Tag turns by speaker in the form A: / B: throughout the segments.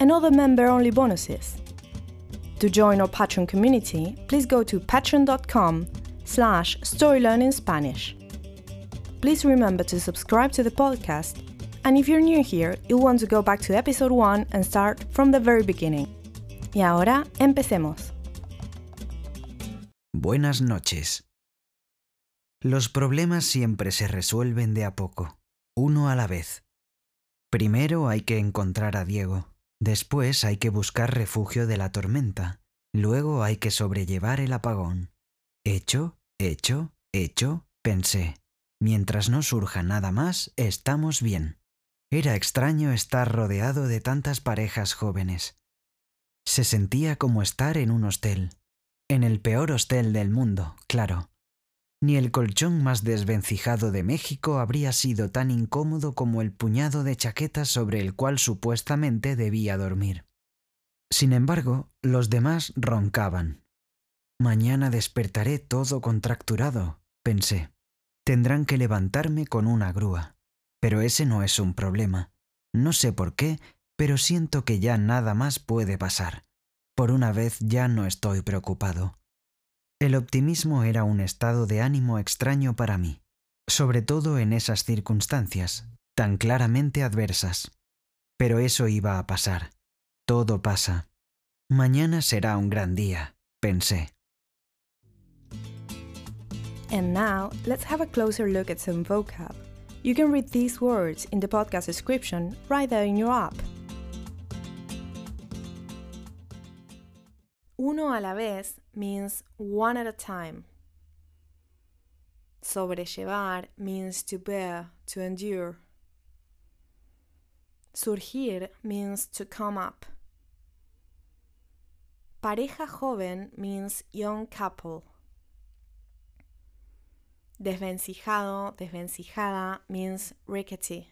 A: and other member-only bonuses. To join our Patreon community, please go to patreon.com slash storylearningspanish. Please remember to subscribe to the podcast, and if you're new here, you'll want to go back to episode 1 and start from the very beginning. Y ahora, empecemos.
B: Buenas noches. Los problemas siempre se resuelven de a poco, uno a la vez. Primero hay que encontrar a Diego. Después hay que buscar refugio de la tormenta. Luego hay que sobrellevar el apagón. Hecho, hecho, hecho, pensé. Mientras no surja nada más, estamos bien. Era extraño estar rodeado de tantas parejas jóvenes. Se sentía como estar en un hostel. En el peor hostel del mundo, claro. Ni el colchón más desvencijado de México habría sido tan incómodo como el puñado de chaquetas sobre el cual supuestamente debía dormir. Sin embargo, los demás roncaban. Mañana despertaré todo contracturado, pensé. Tendrán que levantarme con una grúa. Pero ese no es un problema. No sé por qué, pero siento que ya nada más puede pasar. Por una vez ya no estoy preocupado. El optimismo era un estado de ánimo extraño para mí, sobre todo en esas circunstancias, tan claramente adversas. Pero eso iba a pasar. Todo pasa. Mañana será un gran día, pensé.
A: And now, let's have a closer look at some vocab. You can read these words in the podcast description right there in your app. Uno a la vez means one at a time. Sobrellevar means to bear, to endure. Surgir means to come up. Pareja joven means young couple. Desvencijado, desvencijada means rickety.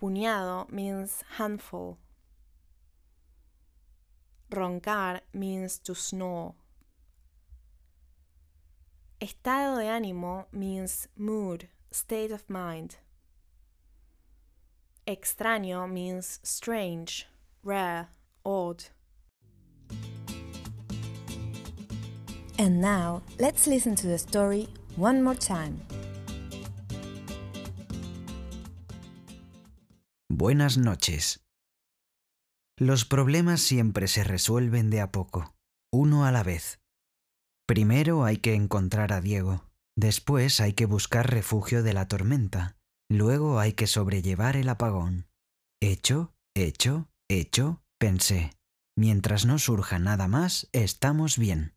A: Puñado means handful. Roncar means to snore. Estado de ánimo means mood, state of mind. Extraño means strange, rare, odd. And now, let's listen to the story one more time.
B: Buenas noches. Los problemas siempre se resuelven de a poco, uno a la vez. Primero hay que encontrar a Diego, después hay que buscar refugio de la tormenta, luego hay que sobrellevar el apagón. Hecho, hecho, hecho, pensé. Mientras no surja nada más, estamos bien.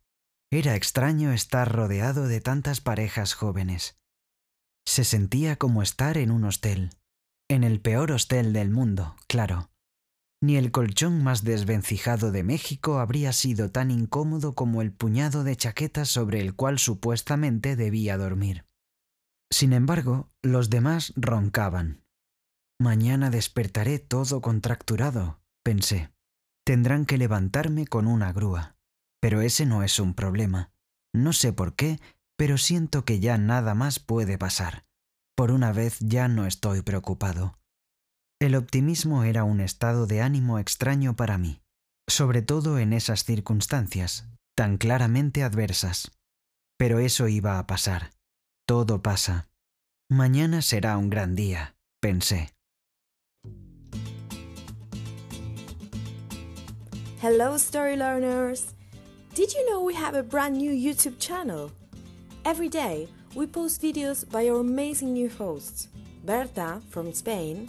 B: Era extraño estar rodeado de tantas parejas jóvenes. Se sentía como estar en un hostel. En el peor hostel del mundo, claro ni el colchón más desvencijado de México habría sido tan incómodo como el puñado de chaquetas sobre el cual supuestamente debía dormir. Sin embargo, los demás roncaban. Mañana despertaré todo contracturado, pensé. Tendrán que levantarme con una grúa. Pero ese no es un problema. No sé por qué, pero siento que ya nada más puede pasar. Por una vez ya no estoy preocupado. El optimismo era un estado de ánimo extraño para mí, sobre todo en esas circunstancias, tan claramente adversas. Pero eso iba a pasar. Todo pasa. Mañana será un gran día, pensé.
A: Hello, story learners! Did you know we have a brand new YouTube channel? Every day, we post videos by our amazing new hosts Berta from Spain,